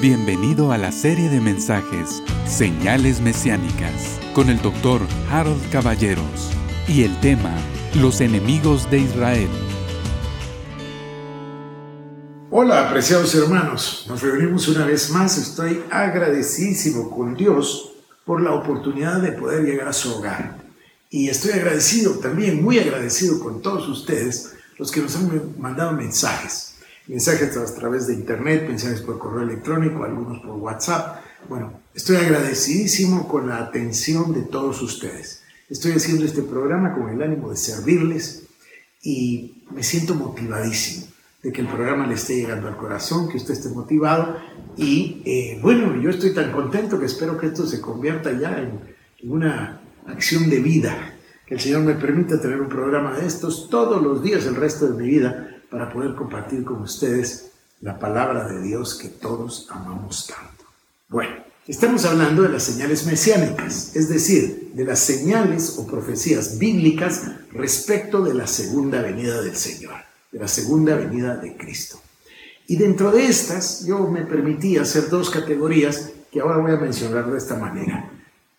Bienvenido a la serie de mensajes Señales Mesiánicas con el doctor Harold Caballeros y el tema Los enemigos de Israel. Hola, apreciados hermanos. Nos reunimos una vez más. Estoy agradecidísimo con Dios por la oportunidad de poder llegar a su hogar. Y estoy agradecido también, muy agradecido con todos ustedes, los que nos han mandado mensajes mensajes a través de internet, mensajes por correo electrónico, algunos por WhatsApp. Bueno, estoy agradecidísimo con la atención de todos ustedes. Estoy haciendo este programa con el ánimo de servirles y me siento motivadísimo de que el programa le esté llegando al corazón, que usted esté motivado y eh, bueno, yo estoy tan contento que espero que esto se convierta ya en, en una acción de vida, que el Señor me permita tener un programa de estos todos los días el resto de mi vida para poder compartir con ustedes la palabra de Dios que todos amamos tanto. Bueno, estamos hablando de las señales mesiánicas, es decir, de las señales o profecías bíblicas respecto de la segunda venida del Señor, de la segunda venida de Cristo. Y dentro de estas, yo me permití hacer dos categorías que ahora voy a mencionar de esta manera.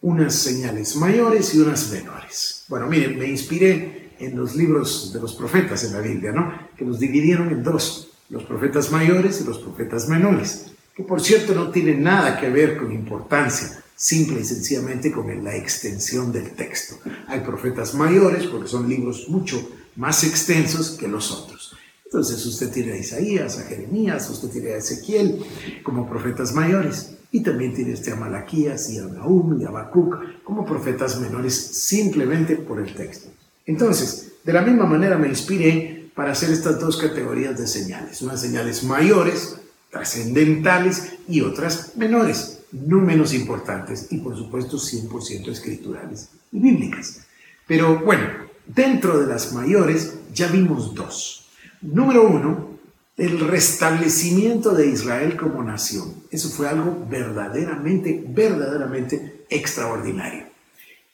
Unas señales mayores y unas menores. Bueno, miren, me inspiré en los libros de los profetas en la Biblia, ¿no? Que los dividieron en dos, los profetas mayores y los profetas menores, que por cierto no tienen nada que ver con importancia, simple y sencillamente con la extensión del texto. Hay profetas mayores porque son libros mucho más extensos que los otros. Entonces usted tiene a Isaías, a Jeremías, usted tiene a Ezequiel como profetas mayores. Y también tiene este a Malaquías y a y a Habacuc como profetas menores simplemente por el texto. Entonces, de la misma manera me inspiré para hacer estas dos categorías de señales, unas señales mayores, trascendentales y otras menores, no menos importantes y por supuesto 100% escriturales y bíblicas. Pero bueno, dentro de las mayores ya vimos dos. Número uno, el restablecimiento de Israel como nación. Eso fue algo verdaderamente, verdaderamente extraordinario.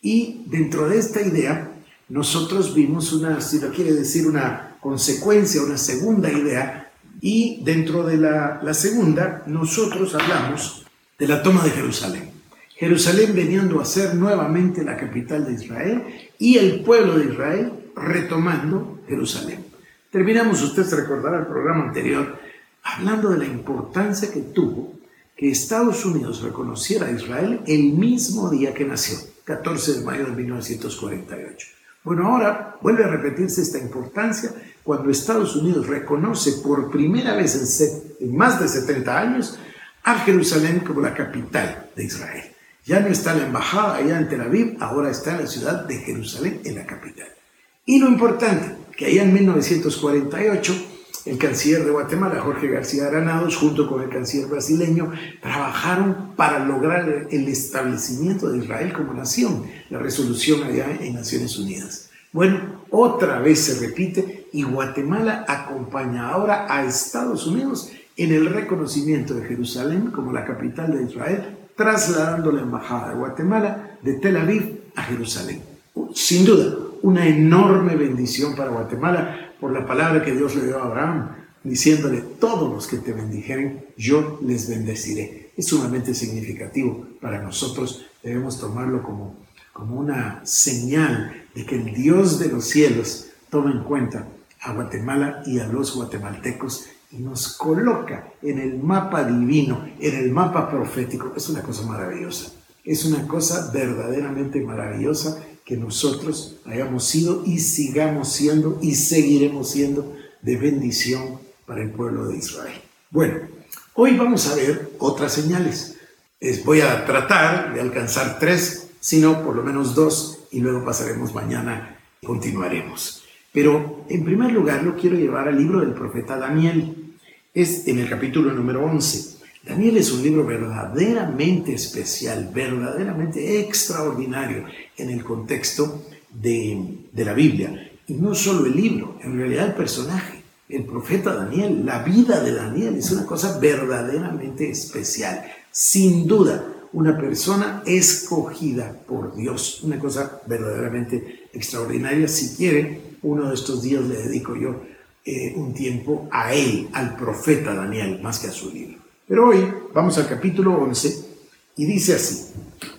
Y dentro de esta idea nosotros vimos una, si lo quiere decir, una consecuencia, una segunda idea, y dentro de la, segunda nosotros hablamos de la toma de Jerusalén. Jerusalén veniendo a ser nuevamente la capital de Israel y el pueblo de Israel retomando Jerusalén. Terminamos, usted se el programa anterior, hablando de la importancia que tuvo que Estados Unidos reconociera a Israel el mismo día que nació, 14 de mayo de 1948. Bueno, ahora vuelve a repetirse esta importancia cuando Estados Unidos reconoce por primera vez en, más de 70 años a Jerusalén como la capital de Israel. Ya no está la embajada allá en Tel Aviv, ahora está en la ciudad de Jerusalén, en la capital. Y lo importante, que allá en 1948 el canciller de Guatemala, Jorge García Granados, junto con el canciller brasileño, trabajaron para lograr el establecimiento de Israel como nación, la resolución allá en Naciones Unidas. Bueno, otra vez se repite y Guatemala acompaña ahora a Estados Unidos en el reconocimiento de Jerusalén como la capital de Israel, trasladando la embajada de Guatemala de Tel Aviv a Jerusalén. Sin duda, una enorme bendición para Guatemala, por la palabra que Dios le dio a Abraham, diciéndole, todos los que te bendijeren, yo les bendeciré. Es sumamente significativo para nosotros, debemos tomarlo como, como una señal de que el Dios de los cielos toma en cuenta a Guatemala y a los guatemaltecos y nos coloca en el mapa divino, en el mapa profético. Es una cosa maravillosa. Es una cosa verdaderamente maravillosa que nosotros hayamos sido y sigamos siendo y seguiremos siendo de bendición para el pueblo de Israel. Bueno, hoy vamos a ver otras señales. Les voy a tratar de alcanzar tres, sino por lo menos dos, y luego pasaremos mañana y continuaremos. Pero en primer lugar lo quiero llevar al libro del profeta Daniel. Es en el capítulo número 11. Daniel es un libro verdaderamente especial, verdaderamente extraordinario en el contexto de, la Biblia. Y no solo el libro, en realidad el personaje, el profeta Daniel, la vida de Daniel es una cosa verdaderamente especial. Sin duda, una persona escogida por Dios, una cosa verdaderamente extraordinaria. Si quiere, uno de estos días le dedico yo eh, un tiempo a él, al profeta Daniel, más que a su libro. Pero hoy vamos al capítulo 11 y dice así,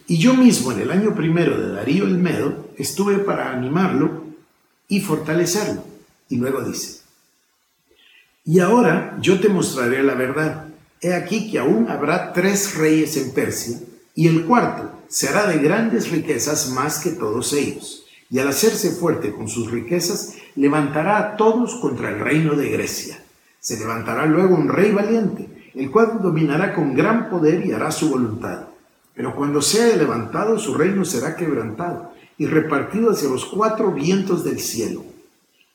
y yo mismo en el año primero de Darío el Medo estuve para animarlo y fortalecerlo. Y luego dice, y ahora yo te mostraré la verdad. He aquí que aún habrá tres reyes en Persia, y el cuarto será de grandes riquezas más que todos ellos. Y al hacerse fuerte con sus riquezas, levantará a todos contra el reino de Grecia. Se levantará luego un rey valiente, el cual dominará con gran poder y hará su voluntad. Pero cuando sea levantado, su reino será quebrantado y repartido hacia los cuatro vientos del cielo,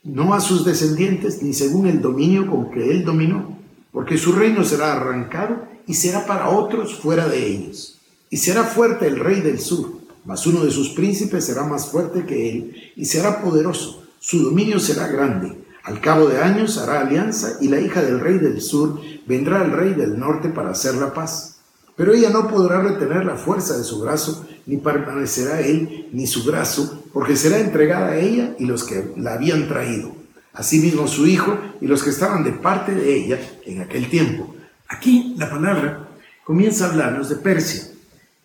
no a sus descendientes ni según el dominio con que él dominó, porque su reino será arrancado y será para otros fuera de ellos. Y será fuerte el rey del sur, mas uno de sus príncipes será más fuerte que él y será poderoso. Su dominio será grande. Al cabo de años hará alianza y la hija del rey del sur vendrá al rey del norte para hacer la paz pero ella no podrá retener la fuerza de su brazo, ni permanecerá él ni su brazo, porque será entregada a ella y los que la habían traído, asimismo su hijo y los que estaban de parte de ella en aquel tiempo. Aquí la palabra comienza a hablarnos de Persia,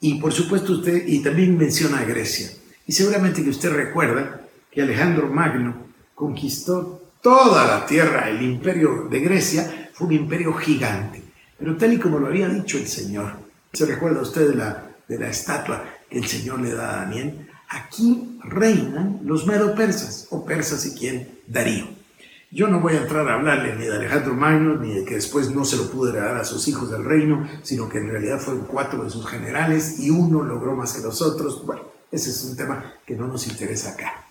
y por supuesto usted, y también menciona a Grecia. Y seguramente que usted recuerda que Alejandro Magno conquistó toda la tierra, el imperio de Grecia fue un imperio gigante pero tal y como lo había dicho el Señor, ¿se recuerda usted de la, de la estatua que el Señor le da a Daniel? Aquí reinan los medo-persas, o persas si quieren, Darío. Yo no voy a entrar a hablarle ni de Alejandro Magno, ni de que después no se lo pudo dar a sus hijos del reino, sino que en realidad fueron cuatro de sus generales y uno logró más que los otros. Bueno, ese es un tema que no nos interesa acá.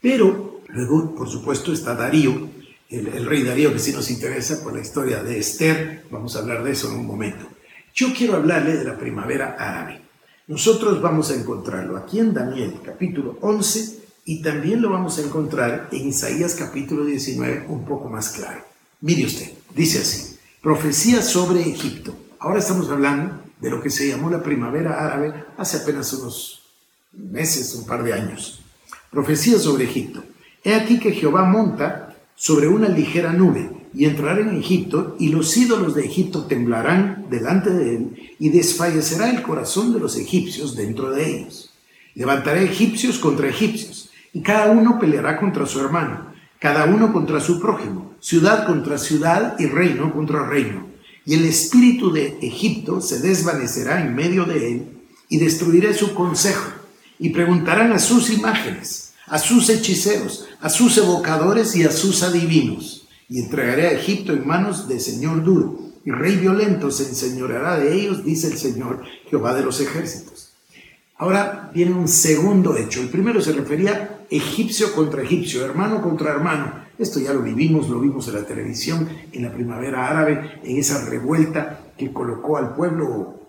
Pero luego, por supuesto, está Darío, el, rey Darío, que sí nos interesa por la historia de Esther, vamos a hablar de eso en un momento. Yo quiero hablarle de la primavera árabe. Nosotros vamos a encontrarlo aquí en Daniel capítulo 11 y también lo vamos a encontrar en Isaías capítulo 19 un poco más claro. Mire usted, dice así, profecía sobre Egipto. Ahora estamos hablando de lo que se llamó la primavera árabe hace apenas unos meses, un par de años. Profecía sobre Egipto. He aquí que Jehová monta sobre una ligera nube y entrará en Egipto y los ídolos de Egipto temblarán delante de él y desfallecerá el corazón de los egipcios dentro de ellos. Levantará egipcios contra egipcios y cada uno peleará contra su hermano, cada uno contra su prójimo, ciudad contra ciudad y reino contra reino. Y el espíritu de Egipto se desvanecerá en medio de él y destruirá su consejo y preguntarán a sus imágenes a sus hechiceros, a sus evocadores y a sus adivinos, y entregaré a Egipto en manos de señor duro, y rey violento se enseñoreará de ellos, dice el Señor Jehová de los ejércitos. Ahora viene un segundo hecho. El primero se refería egipcio contra egipcio, hermano contra hermano. Esto ya lo vivimos, lo vimos en la televisión, en la primavera árabe, en esa revuelta que colocó al pueblo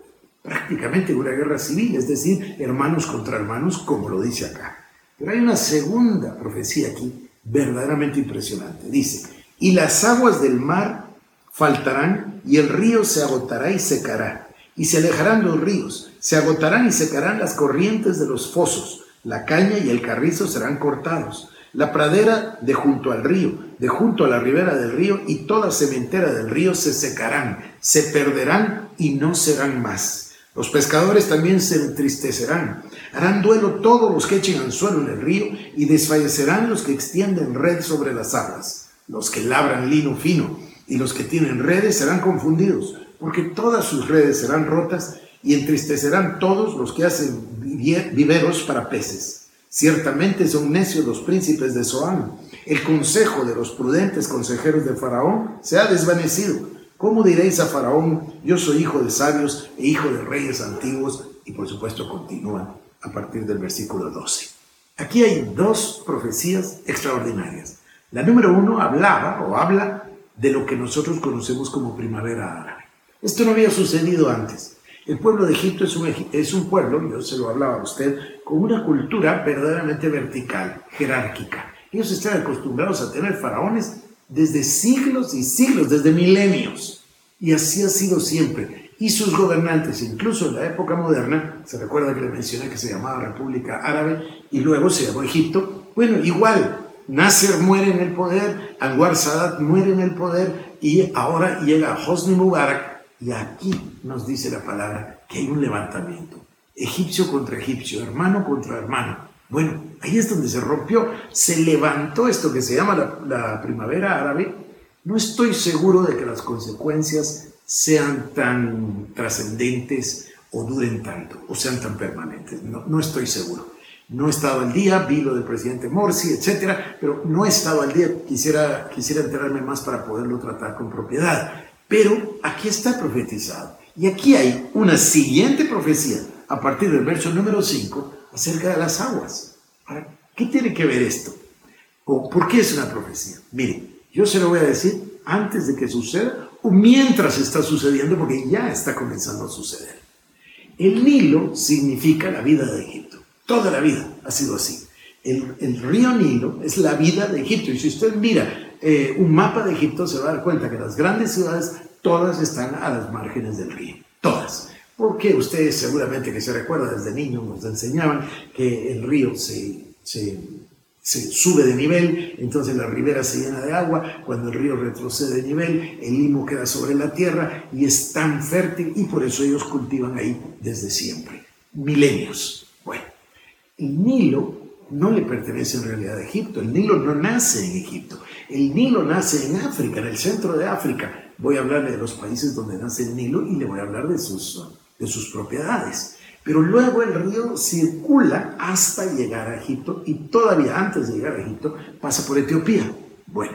prácticamente en una guerra civil, es decir, hermanos contra hermanos, como lo dice acá. Pero hay una segunda profecía aquí verdaderamente impresionante. Dice, y las aguas del mar faltarán y el río se agotará y secará. Y se alejarán los ríos, se agotarán y secarán las corrientes de los fosos. La caña y el carrizo serán cortados. La pradera de junto al río, de junto a la ribera del río y toda cementera del río se secarán, se perderán y no serán más. Los pescadores también se entristecerán. Harán duelo todos los que echen anzuelo en el río y desfallecerán los que extienden red sobre las aguas. Los que labran lino fino y los que tienen redes serán confundidos, porque todas sus redes serán rotas y entristecerán todos los que hacen viveros para peces. Ciertamente son necios los príncipes de Zoán. El consejo de los prudentes consejeros de Faraón se ha desvanecido ¿Cómo diréis a Faraón, yo soy hijo de sabios e hijo de reyes antiguos? Y por supuesto continúa a partir del versículo 12. Aquí hay dos profecías extraordinarias. La número uno hablaba o habla de lo que nosotros conocemos como primavera árabe. Esto no había sucedido antes. El pueblo de Egipto es un, es un pueblo, yo se lo hablaba a usted, con una cultura verdaderamente vertical, jerárquica. Ellos están acostumbrados a tener faraones desde siglos y siglos, desde milenios. Y así ha sido siempre. Y sus gobernantes, incluso en la época moderna, se recuerda que le mencioné que se llamaba República Árabe y luego se llamó Egipto. Bueno, igual, Nasser muere en el poder, Anwar Sadat muere en el poder y ahora llega Hosni Mubarak Y aquí nos dice la palabra que hay un levantamiento. Egipcio contra egipcio, hermano contra hermano. Bueno, ahí es donde se rompió, se levantó esto que se llama la, la primavera árabe. No estoy seguro de que las consecuencias sean tan trascendentes o duren tanto o sean tan permanentes. No, no estoy seguro. No he estado al día, vi lo del presidente Morsi, etcétera, pero no he estado al día. Quisiera, quisiera enterarme más para poderlo tratar con propiedad. Pero aquí está profetizado. Y aquí hay una siguiente profecía a partir del verso número 5 acerca de las aguas. ¿Qué tiene que ver esto? ¿O por qué es una profecía? Mire, yo se lo voy a decir antes de que suceda o mientras está sucediendo, porque ya está comenzando a suceder. El Nilo significa la vida de Egipto. Toda la vida ha sido así. El, río Nilo es la vida de Egipto. Y si usted mira eh, un mapa de Egipto, se va a dar cuenta que las grandes ciudades todas están a las márgenes del río. Todas. Porque ustedes seguramente que se recuerda desde niño nos enseñaban que el río se, se se sube de nivel, entonces la ribera se llena de agua, cuando el río retrocede de nivel, el limo queda sobre la tierra y es tan fértil y por eso ellos cultivan ahí desde siempre, milenios. Bueno, el Nilo no le pertenece en realidad a Egipto, el Nilo no nace en Egipto, el Nilo nace en África, en el centro de África. Voy a hablarle de los países donde nace el Nilo y le voy a hablar de sus, de sus propiedades. Pero luego el río circula hasta llegar a Egipto y todavía antes de llegar a Egipto pasa por Etiopía. Bueno,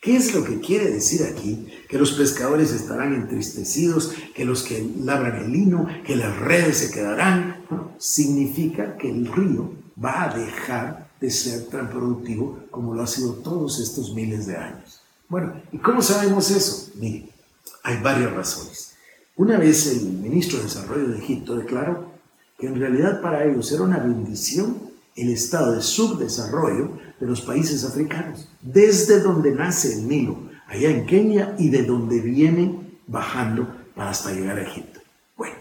¿qué es lo que quiere decir aquí? Que los pescadores estarán entristecidos, que los que labran el lino, que las redes se quedarán. significa que el río va a dejar de ser tan productivo como lo ha sido todos estos miles de años. Bueno, ¿y cómo sabemos eso? Mire, hay varias razones. Una vez el ministro de Desarrollo de Egipto declaró que en realidad para ellos era una bendición el estado de subdesarrollo de los países africanos, desde donde nace el Nilo, allá en Kenia, y de donde viene bajando para hasta llegar a Egipto. Bueno,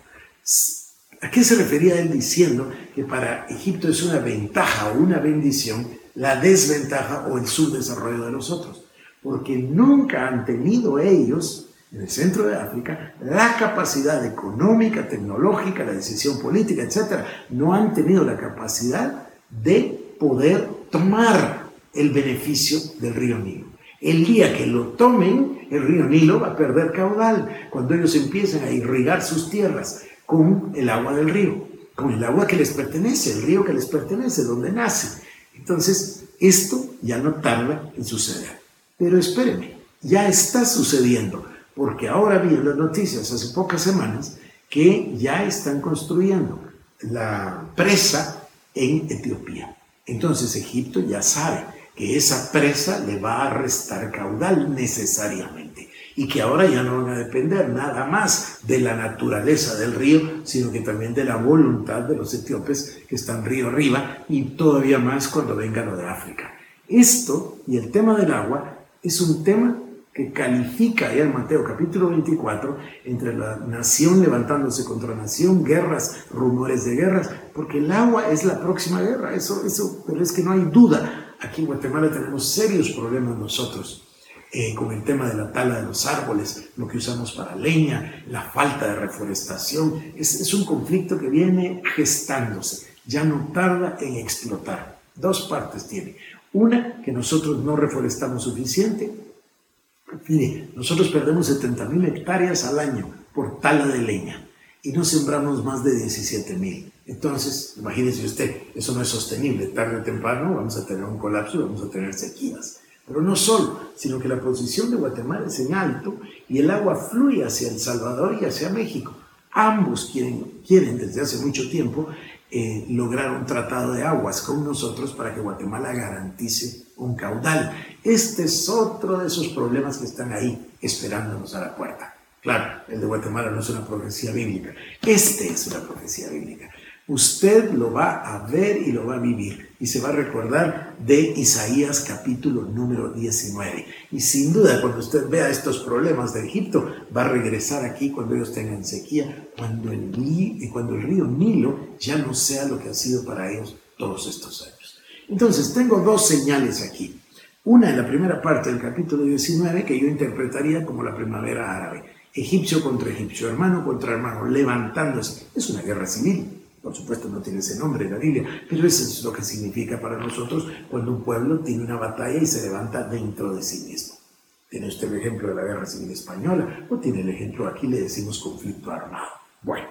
¿a qué se refería él diciendo que para Egipto es una ventaja o una bendición la desventaja o el subdesarrollo de los otros? Porque nunca han tenido ellos en el centro de África, la capacidad económica, tecnológica, la decisión política, etcétera, no han tenido la capacidad de poder tomar el beneficio del río Nilo. El día que lo tomen, el río Nilo va a perder caudal cuando ellos empiecen a irrigar sus tierras con el agua del río, con el agua que les pertenece, el río que les pertenece, donde nace. Entonces, esto ya no tarda en suceder. Pero espérenme, ya está sucediendo porque ahora vi en las noticias hace pocas semanas que ya están construyendo la presa en Etiopía. Entonces Egipto ya sabe que esa presa le va a restar caudal necesariamente y que ahora ya no van a depender nada más de la naturaleza del río, sino que también de la voluntad de los etíopes que están río arriba y todavía más cuando venga lo de África. Esto y el tema del agua es un tema que califica ya en Mateo capítulo 24 entre la nación levantándose contra nación, guerras, rumores de guerras, porque el agua es la próxima guerra, eso, eso, pero es que no hay duda. Aquí en Guatemala tenemos serios problemas nosotros. Eh, con el tema de la tala de los árboles, lo que usamos para leña, la falta de reforestación. Es, es un conflicto que viene gestándose, ya no tarda en explotar. Dos partes tiene. Una, que nosotros no reforestamos suficiente Mire, nosotros perdemos 70.000 hectáreas al año por tala de leña y no sembramos más de 17.000. Entonces, imagínese usted, eso no es sostenible. Tarde o temprano vamos a tener un colapso y vamos a tener sequías. Pero no solo, sino que la posición de Guatemala es en alto y el agua fluye hacia El Salvador y hacia México. Ambos quieren, quieren desde hace mucho tiempo eh, lograr un tratado de aguas con nosotros para que Guatemala garantice un caudal. Este es otro de esos problemas que están ahí esperándonos a la puerta. Claro, el de Guatemala no es una profecía bíblica. Este es una profecía bíblica. Usted lo va a ver y lo va a vivir y se va a recordar de Isaías capítulo número 19. Y sin duda cuando usted vea estos problemas de Egipto, va a regresar aquí cuando ellos tengan sequía, cuando el, cuando el río Nilo ya no sea lo que ha sido para ellos todos estos años. Entonces, tengo dos señales aquí. Una en la primera parte del capítulo 19 que yo interpretaría como la primavera árabe egipcio contra egipcio, hermano contra hermano, levantándose. Es una guerra civil. Por supuesto no tiene ese nombre en la Biblia, pero eso es lo que significa para nosotros cuando un pueblo tiene una batalla y se levanta dentro de sí mismo. Tiene usted el ejemplo de la Guerra Civil Española o tiene el ejemplo, aquí le decimos conflicto armado. Bueno,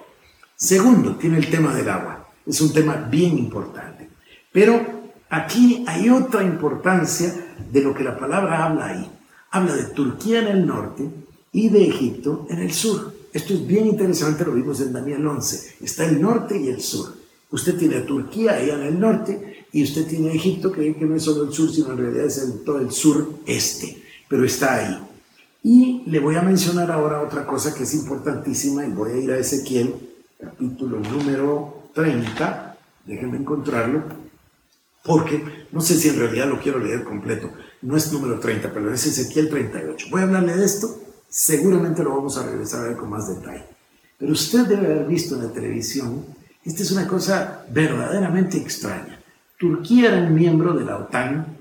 segundo, tiene el tema del agua. Es un tema bien importante. Pero aquí hay otra importancia de lo que la palabra habla ahí. Habla de Turquía en el norte y de Egipto en el sur. Esto es bien interesante, lo vimos en Daniel 11. Está el norte y el sur. Usted tiene a Turquía allá en el norte y usted tiene a Egipto, que, no es solo el sur, sino en realidad es todo el sur-este, pero está ahí. Y le voy a mencionar ahora otra cosa que es importantísima y voy a ir a Ezequiel, capítulo número 30, déjenme encontrarlo, porque no sé si en realidad lo quiero leer completo, no es número 30, pero es Ezequiel 38. Voy a hablarle de esto Seguramente lo vamos a regresar a ver con más detalle. Pero usted debe haber visto en la televisión, esta es una cosa verdaderamente extraña. Turquía era un miembro de la OTAN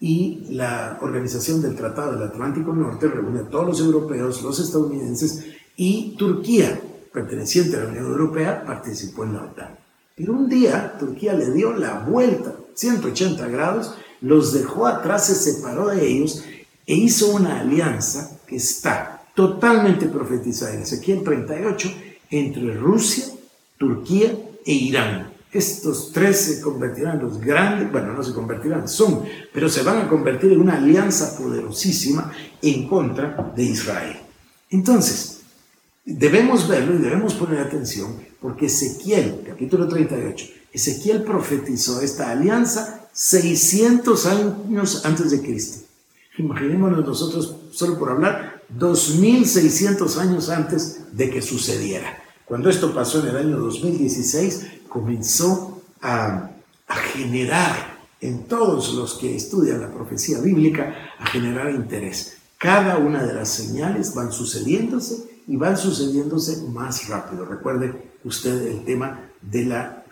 y la Organización del Tratado del Atlántico Norte reúne a todos los europeos, los estadounidenses y Turquía, perteneciente a la Unión Europea, participó en la OTAN. Pero un día Turquía le dio la vuelta, 180 grados, los dejó atrás, se separó de ellos e hizo una alianza que está totalmente profetizada en Ezequiel 38 entre Rusia, Turquía e Irán. Estos tres se convertirán en los grandes, bueno, no se convertirán, son, pero se van a convertir en una alianza poderosísima en contra de Israel. Entonces, debemos verlo y debemos poner atención porque Ezequiel, capítulo 38, Ezequiel profetizó esta alianza 600 años antes de Cristo. Imaginémonos nosotros, solo por hablar, 2600 años antes de que sucediera. Cuando esto pasó en el año 2016, comenzó a, a generar en todos los que estudian la profecía bíblica, a generar interés. Cada una de las señales van sucediéndose y van sucediéndose más rápido. Recuerde usted el tema de la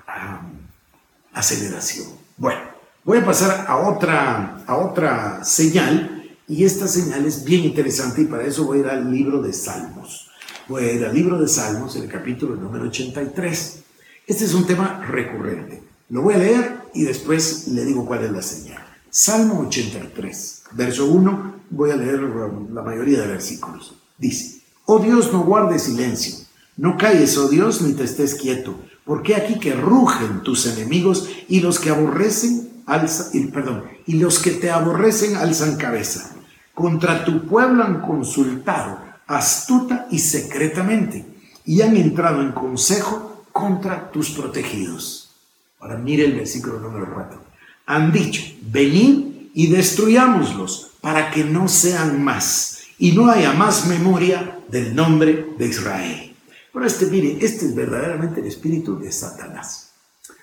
aceleración. Bueno, voy a pasar a otra, a otra señal y esta señal es bien interesante y para eso voy a ir al libro de Salmos. Voy a ir al libro de Salmos, el capítulo número 83. Este es un tema recurrente. Lo voy a leer y después le digo cuál es la señal. Salmo 83, verso 1, voy a leer la mayoría de versículos. Dice, oh Dios, no guardes silencio, no calles, oh Dios, ni te estés quieto, porque aquí que rugen tus enemigos y los que aborrecen, alzan, perdón, y los que te aborrecen alzan cabeza. Contra tu pueblo han consultado astuta y secretamente y han entrado en consejo contra tus protegidos. Ahora mire el versículo número 4. Han dicho, venid y destruyámoslos para que no sean más y no haya más memoria del nombre de Israel. Pero este, mire, este es verdaderamente el espíritu de Satanás.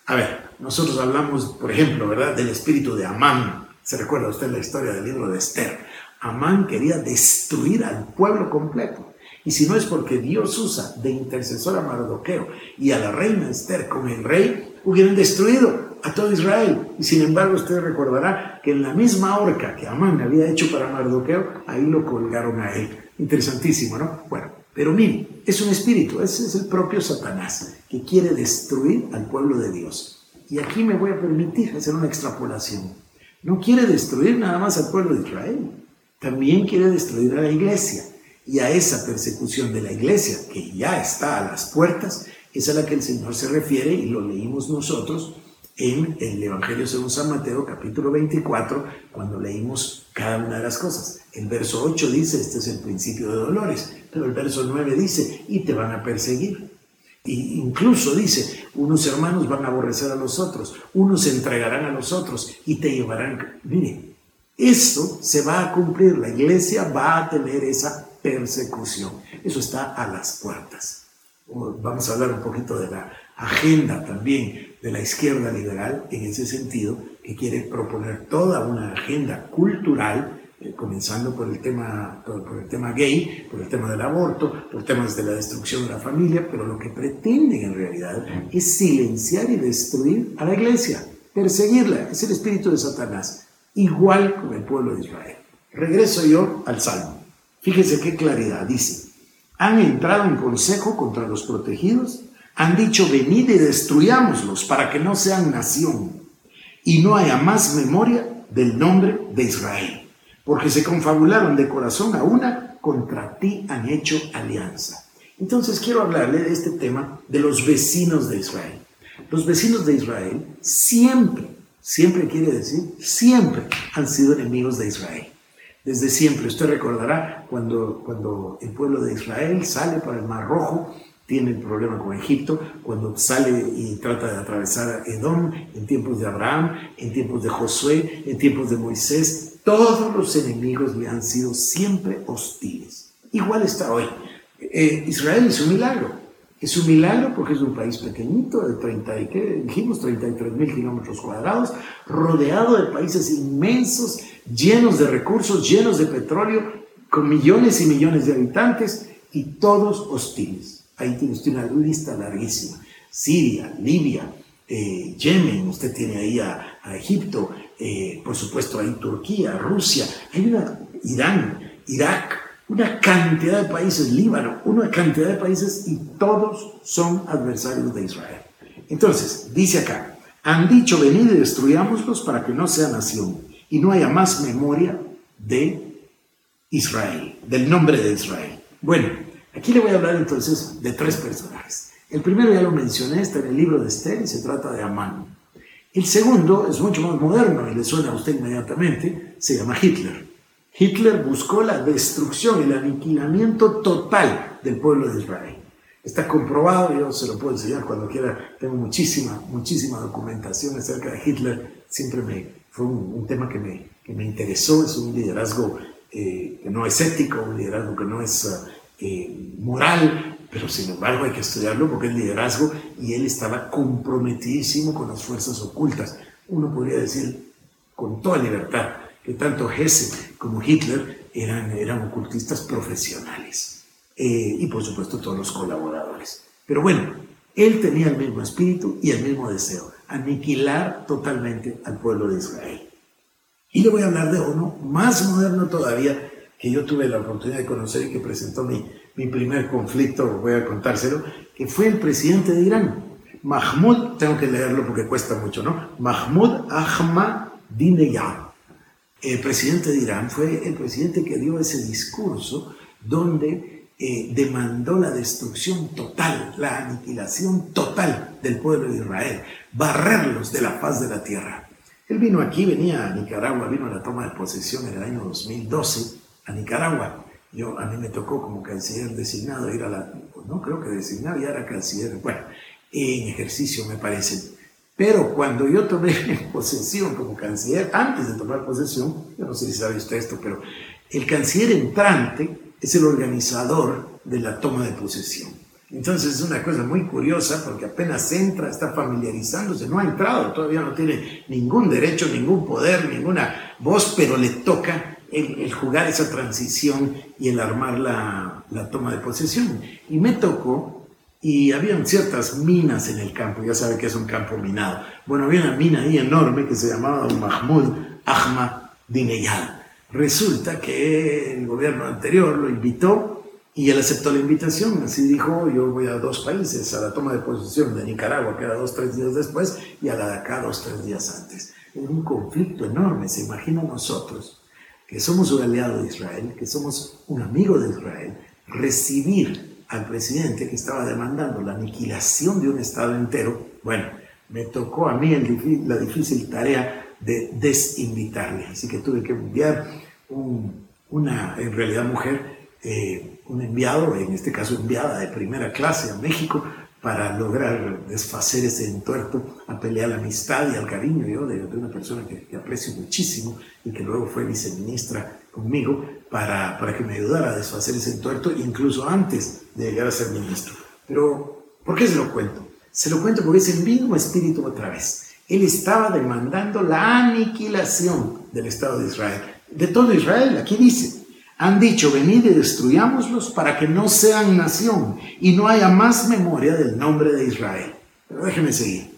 A ver, nosotros hablamos, por ejemplo, ¿verdad?, del espíritu de Amán. ¿Se recuerda usted la historia del libro de Esther? Amán quería destruir al pueblo completo. Y si no es porque Dios usa de intercesor a Mardoqueo y a la reina Esther con el rey, hubieran destruido a todo Israel. Y sin embargo, usted recordará que en la misma horca que Amán había hecho para Mardoqueo, ahí lo colgaron a él. Interesantísimo, ¿no? Bueno, pero mire, es un espíritu, ese es el propio Satanás, que quiere destruir al pueblo de Dios. Y aquí me voy a permitir hacer una extrapolación. No quiere destruir nada más al pueblo de Israel también quiere destruir a la iglesia. Y a esa persecución de la iglesia, que ya está a las puertas, es a la que el Señor se refiere y lo leímos nosotros en el Evangelio según San Mateo capítulo 24, cuando leímos cada una de las cosas. El verso 8 dice, este es el principio de dolores, pero el verso 9 dice, y te van a perseguir. Y incluso dice, unos hermanos van a aborrecer a los otros, unos se entregarán a los otros y te llevarán. Mire, esto se va a cumplir, la iglesia va a tener esa persecución. Eso está a las puertas. Vamos a hablar un poquito de la agenda también de la izquierda liberal en ese sentido, que quiere proponer toda una agenda cultural, eh, comenzando por el, tema, por el tema gay, por el tema del aborto, por temas de la destrucción de la familia, pero lo que pretenden en realidad es silenciar y destruir a la iglesia, perseguirla. Es el espíritu de Satanás igual con el pueblo de Israel. Regreso yo al Salmo. Fíjese qué claridad dice. han entrado en consejo contra los protegidos, han dicho, venid y destruyámoslos para que no sean nación y no haya más memoria del nombre de Israel, porque se confabularon de corazón a una, contra ti han hecho alianza. Entonces quiero hablarle de este tema de los vecinos de Israel. Los vecinos de Israel siempre, siempre quiere decir, siempre han sido enemigos de Israel. Desde siempre, usted recordará cuando, cuando el pueblo de Israel sale para el Mar Rojo, tiene el problema con Egipto, cuando sale y trata de atravesar Edom, en tiempos de Abraham, en tiempos de Josué, en tiempos de Moisés, todos los enemigos le han sido siempre hostiles. Igual está hoy. Eh, Israel es un milagro. Es un milagro porque es un país pequeñito, de 30 y ¿qué? dijimos 33 mil kilómetros cuadrados, rodeado de países inmensos, llenos de recursos, llenos de petróleo, con millones y millones de habitantes y todos hostiles. Ahí tiene usted una lista larguísima. Siria, Libia, eh, Yemen, usted tiene ahí a, Egipto, eh, por supuesto ahí Turquía, Rusia, hay Irán, Irak, una cantidad de países, Líbano, una cantidad de países y todos son adversarios de Israel. Entonces, dice acá, han dicho, venid y destruyámoslos para que no sea nación y no haya más memoria de Israel, del nombre de Israel. Bueno, aquí le voy a hablar entonces de tres personajes. El primero ya lo mencioné, está en el libro de Esther y se trata de Amán. El segundo es mucho más moderno y le suena a usted inmediatamente, se llama Hitler. Hitler buscó la destrucción, el aniquilamiento total del pueblo de Israel. Está comprobado, yo se lo puedo enseñar cuando quiera, tengo muchísima, muchísima documentación acerca de Hitler, siempre me, fue un, tema que me, que me, interesó, es un liderazgo eh, que no es ético, un liderazgo que no es eh, moral, pero sin embargo hay que estudiarlo porque es liderazgo y él estaba comprometidísimo con las fuerzas ocultas. Uno podría decir con toda libertad que tanto Hesse como Hitler eran, eran ocultistas profesionales. Eh, y por supuesto todos los colaboradores. Pero bueno, él tenía el mismo espíritu y el mismo deseo, aniquilar totalmente al pueblo de Israel. Y le voy a hablar de uno más moderno todavía, que yo tuve la oportunidad de conocer y que presentó mi, mi primer conflicto, voy a contárselo, que fue el presidente de Irán, Mahmoud, tengo que leerlo porque cuesta mucho, ¿no? Mahmoud Ahmadinejad el presidente de Irán fue el presidente que dio ese discurso donde eh, demandó la destrucción total, la aniquilación total del pueblo de Israel, barrerlos de la paz de la tierra. Él vino aquí, venía a Nicaragua, vino a la toma de posesión en el año 2012 a Nicaragua. Yo, a mí me tocó como canciller designado ir a la, no creo que designado, ya era canciller, bueno, en ejercicio me parece. Pero cuando yo tomé posesión como canciller, antes de tomar posesión, yo no sé si sabe usted esto, pero el canciller entrante es el organizador de la toma de posesión. Entonces es una cosa muy curiosa porque apenas entra, está familiarizándose, no ha entrado, todavía no tiene ningún derecho, ningún poder, ninguna voz, pero le toca el, jugar esa transición y el armar la, la toma de posesión. Y me tocó y habían ciertas minas en el campo, ya sabe que es un campo minado. Bueno, había una mina ahí enorme que se llamaba Mahmoud Ahmadinejad. Resulta que el gobierno anterior lo invitó y él aceptó la invitación, así dijo, yo voy a dos países, a la toma de posesión de Nicaragua, que era dos, tres días después, y a la de acá dos, tres días antes. Era un conflicto enorme, se imagina nosotros, que somos un aliado de Israel, que somos un amigo de Israel, recibir al presidente que estaba demandando la aniquilación de un Estado entero, bueno, me tocó a mí la difícil tarea de desinvitarle. Así que tuve que enviar una, en realidad mujer, eh, un enviado, en este caso enviada de primera clase a México, para lograr desfacer ese entuerto, a pelear la amistad y al cariño yo de, una persona que, que, aprecio muchísimo y que luego fue viceministra conmigo para, para que me ayudara a desfacer ese entuerto, incluso antes de llegar a ser ministro. Pero, ¿por qué se lo cuento? Se lo cuento porque es el mismo espíritu otra vez. Él estaba demandando la aniquilación del Estado de Israel, de todo Israel, aquí dice, han dicho, venid y destruyámoslos para que no sean nación y no haya más memoria del nombre de Israel. Pero déjeme seguir.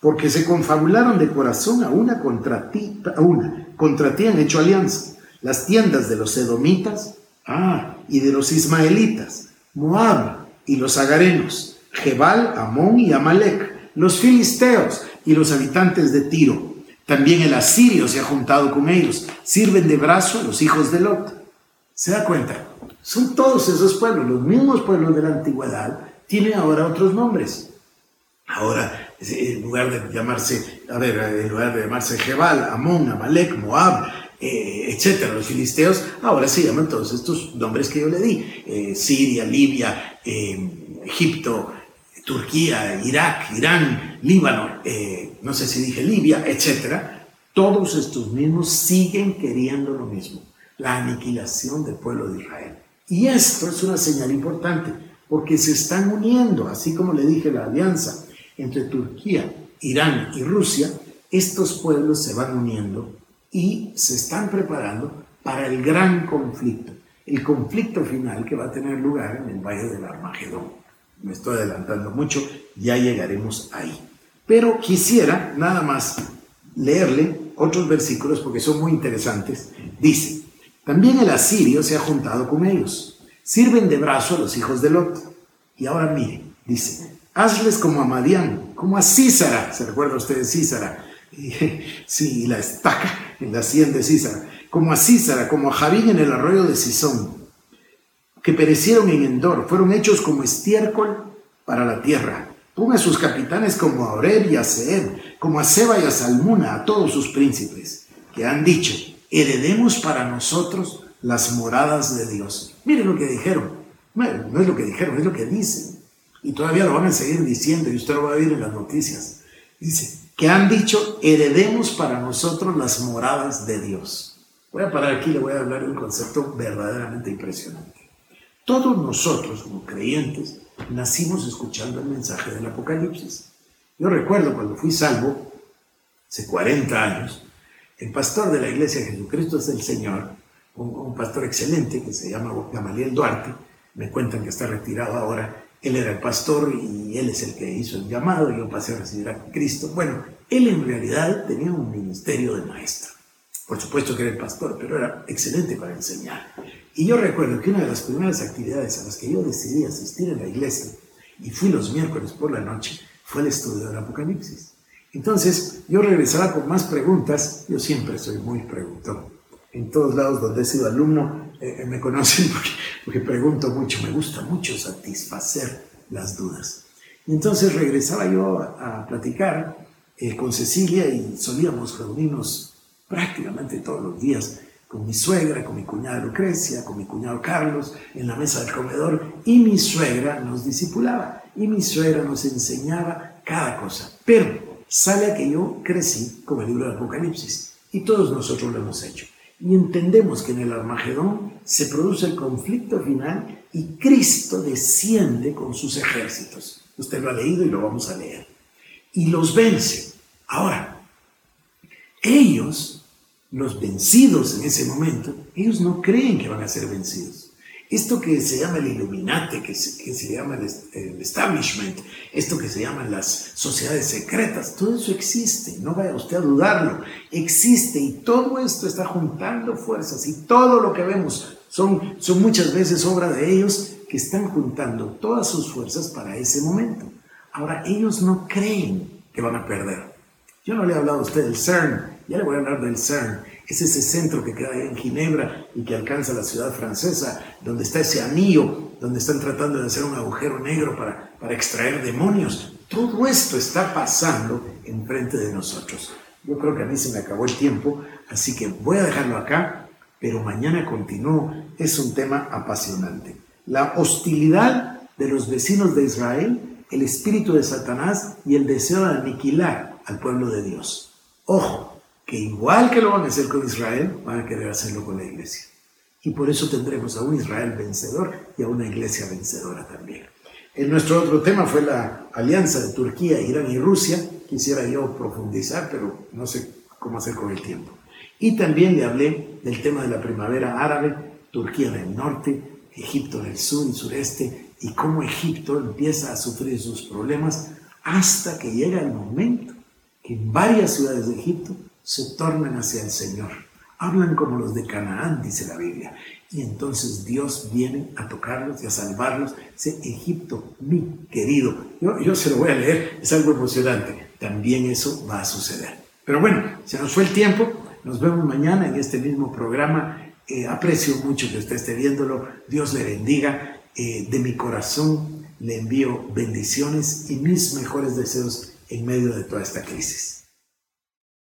Porque se confabularon de corazón a una contra ti, a una, contra ti han hecho alianza. Las tiendas de los edomitas, ah, y de los ismaelitas, Moab y los agarenos, Jebal, Amón y Amalek, los filisteos y los habitantes de Tiro. También el asirio se ha juntado con ellos, sirven de brazo a los hijos de Lot. ¿Se da cuenta? Son todos esos pueblos, los mismos pueblos de la antigüedad, tienen ahora otros nombres. Ahora, en lugar de llamarse, a ver, en lugar de llamarse Jebal, Amón, Amalek, Moab, eh, etcétera, los filisteos, ahora se llaman todos estos nombres que yo le di: eh, Siria, Libia, eh, Egipto, Turquía, Irak, Irán, Líbano, no sé si dije Libia, etcétera. Todos estos mismos siguen queriendo lo mismo: la aniquilación del pueblo de Israel. Y esto es una señal importante, porque se están uniendo, así como le dije, la alianza entre Turquía, Irán y Rusia, estos pueblos se van uniendo y se están preparando para el gran conflicto, el conflicto final que va a tener lugar en el Valle del Armagedón. Me estoy adelantando mucho, ya llegaremos ahí. Pero quisiera nada más leerle otros versículos porque son muy interesantes. Dice, también el asirio se ha juntado con ellos. Sirven de brazo a los hijos de Lot. Y ahora mire, dice, hazles como a Madián, como a Císara. ¿Se recuerda usted de Císara? Sí, la estaca en la sien de Císara. Como a Císara, como a Javín en el arroyo de Sison, que perecieron en Endor, fueron hechos como estiércol para la tierra. Ponga a sus capitanes como a Oreb y a Seb, como a Seba y a Salmuna, a todos sus príncipes, que han dicho, heredemos para nosotros las moradas de Dios. Miren lo que dijeron. No es lo que dijeron, es lo que dicen. Y todavía lo van a seguir diciendo y usted lo va a ver en las noticias. Dice, que han dicho, heredemos para nosotros las moradas de Dios. Voy a parar aquí y le voy a hablar de un concepto verdaderamente impresionante. Todos nosotros, como creyentes, nacimos escuchando el mensaje del Apocalipsis. Yo recuerdo cuando fui salvo, hace 40 años, el pastor de la iglesia Jesucristo es el Señor, un, pastor excelente que se llama Gamaliel Duarte, me cuentan que está retirado ahora, él era el pastor y él es el que hizo el llamado, y yo pasé a recibir a Cristo. Bueno, él en realidad tenía un ministerio de maestro. Por supuesto que era el pastor, pero era excelente para enseñar. Y yo recuerdo que una de las primeras actividades a las que yo decidí asistir en la iglesia, y fui los miércoles por la noche, fue el estudio del Apocalipsis. Entonces, yo regresaba con más preguntas. Yo siempre soy muy preguntón. En todos lados donde he sido alumno eh, me conocen porque, pregunto mucho. Me gusta mucho satisfacer las dudas. Entonces regresaba yo a, platicar eh, con Cecilia y solíamos reunirnos prácticamente todos los días con mi suegra, con mi cuñada Lucrecia, con mi cuñado Carlos, en la mesa del comedor, y mi suegra nos discipulaba, y mi suegra nos enseñaba cada cosa. Pero sale que yo crecí con el libro del Apocalipsis y todos nosotros lo hemos hecho. Y entendemos que en el Armagedón se produce el conflicto final y Cristo desciende con sus ejércitos. Usted lo ha leído y lo vamos a leer. Y los vence. Ahora, ellos, los vencidos en ese momento, ellos no creen que van a ser vencidos. Esto que se llama el Illuminati, que se, que llama el, establishment, esto que se llaman las sociedades secretas, todo eso existe, no vaya usted a dudarlo, existe y todo esto está juntando fuerzas y todo lo que vemos son, son muchas veces obra de ellos que están juntando todas sus fuerzas para ese momento. Ahora, ellos no creen que van a perder. Yo no le he hablado a usted del CERN, ya le voy a hablar del CERN es ese centro que queda en Ginebra y que alcanza la ciudad francesa, donde está ese anillo, donde están tratando de hacer un agujero negro para, para extraer demonios. Todo esto está pasando enfrente de nosotros. Yo creo que a mí se me acabó el tiempo, así que voy a dejarlo acá, pero mañana continúo. Es un tema apasionante. La hostilidad de los vecinos de Israel, el espíritu de Satanás y el deseo de aniquilar al pueblo de Dios. Ojo, que igual que lo van a hacer con Israel, van a querer hacerlo con la iglesia. Y por eso tendremos a un Israel vencedor y a una iglesia vencedora también. En nuestro otro tema fue la alianza de Turquía, Irán y Rusia. Quisiera yo profundizar, pero no sé cómo hacer con el tiempo. Y también le hablé del tema de la primavera árabe, Turquía en el norte, Egipto en el sur y sureste, y cómo Egipto empieza a sufrir sus problemas hasta que llega el momento que en varias ciudades de Egipto se tornen hacia el Señor, Hablan como los de Canaán, dice la Biblia. Y entonces Dios viene a tocarlos y a salvarlos. Dice, Egipto, mi querido. Yo, yo se lo voy a leer, es algo emocionante. También eso va a suceder. Pero bueno, se nos fue el tiempo. Nos vemos mañana en este mismo programa. Eh, aprecio mucho que usted esté viéndolo. Dios le bendiga. Eh, de mi corazón le envío bendiciones y mis mejores deseos en medio de toda esta crisis.